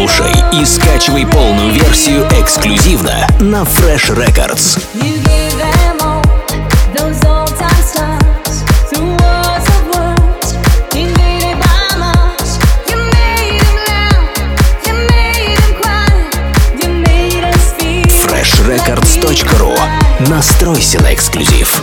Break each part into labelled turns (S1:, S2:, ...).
S1: Слушай и скачивай полную версию эксклюзивно на Fresh Records.
S2: You give them all those old-time stars through walls of words invaded by Mars. You made them laugh, you made them cry, you made us feel.
S1: FreshRecords.ru Настройся на эксклюзив.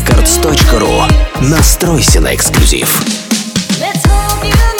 S1: records.ru. Настройся на эксклюзив.
S2: Let's hope you